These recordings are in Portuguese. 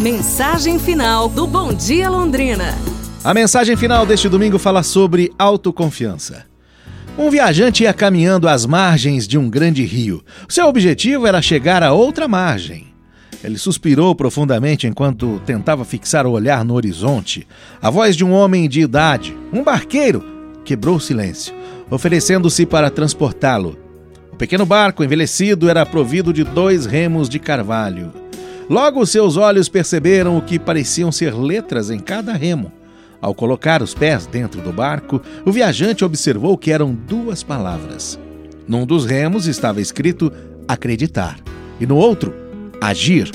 Mensagem final do Bom Dia Londrina. A mensagem final deste domingo fala sobre autoconfiança. Um viajante ia caminhando às margens de um grande rio. Seu objetivo era chegar a outra margem. Ele suspirou profundamente enquanto tentava fixar o olhar no horizonte. A voz de um homem de idade, um barqueiro, quebrou o silêncio, oferecendo-se para transportá-lo. O pequeno barco envelhecido era provido de dois remos de carvalho. Logo seus olhos perceberam o que pareciam ser letras em cada remo. Ao colocar os pés dentro do barco, o viajante observou que eram duas palavras. Num dos remos estava escrito acreditar e no outro, agir.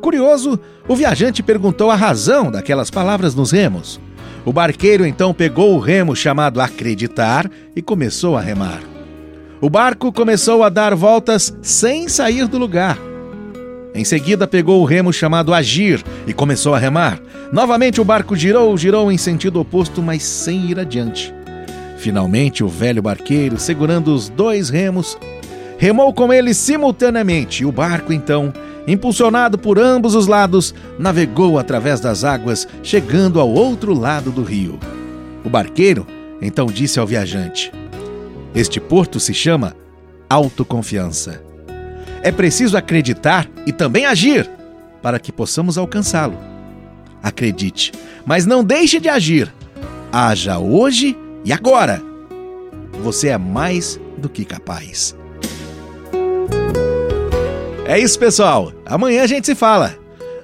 Curioso, o viajante perguntou a razão daquelas palavras nos remos. O barqueiro então pegou o remo chamado acreditar e começou a remar. O barco começou a dar voltas sem sair do lugar. Em seguida, pegou o remo chamado Agir e começou a remar. Novamente, o barco girou, girou em sentido oposto, mas sem ir adiante. Finalmente, o velho barqueiro, segurando os dois remos, remou com eles simultaneamente e o barco, então, impulsionado por ambos os lados, navegou através das águas, chegando ao outro lado do rio. O barqueiro então disse ao viajante: Este porto se chama autoconfiança. É preciso acreditar e também agir para que possamos alcançá-lo. Acredite, mas não deixe de agir. Haja hoje e agora. Você é mais do que capaz. É isso, pessoal. Amanhã a gente se fala.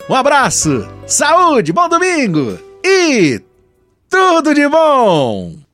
Um abraço, saúde, bom domingo e tudo de bom!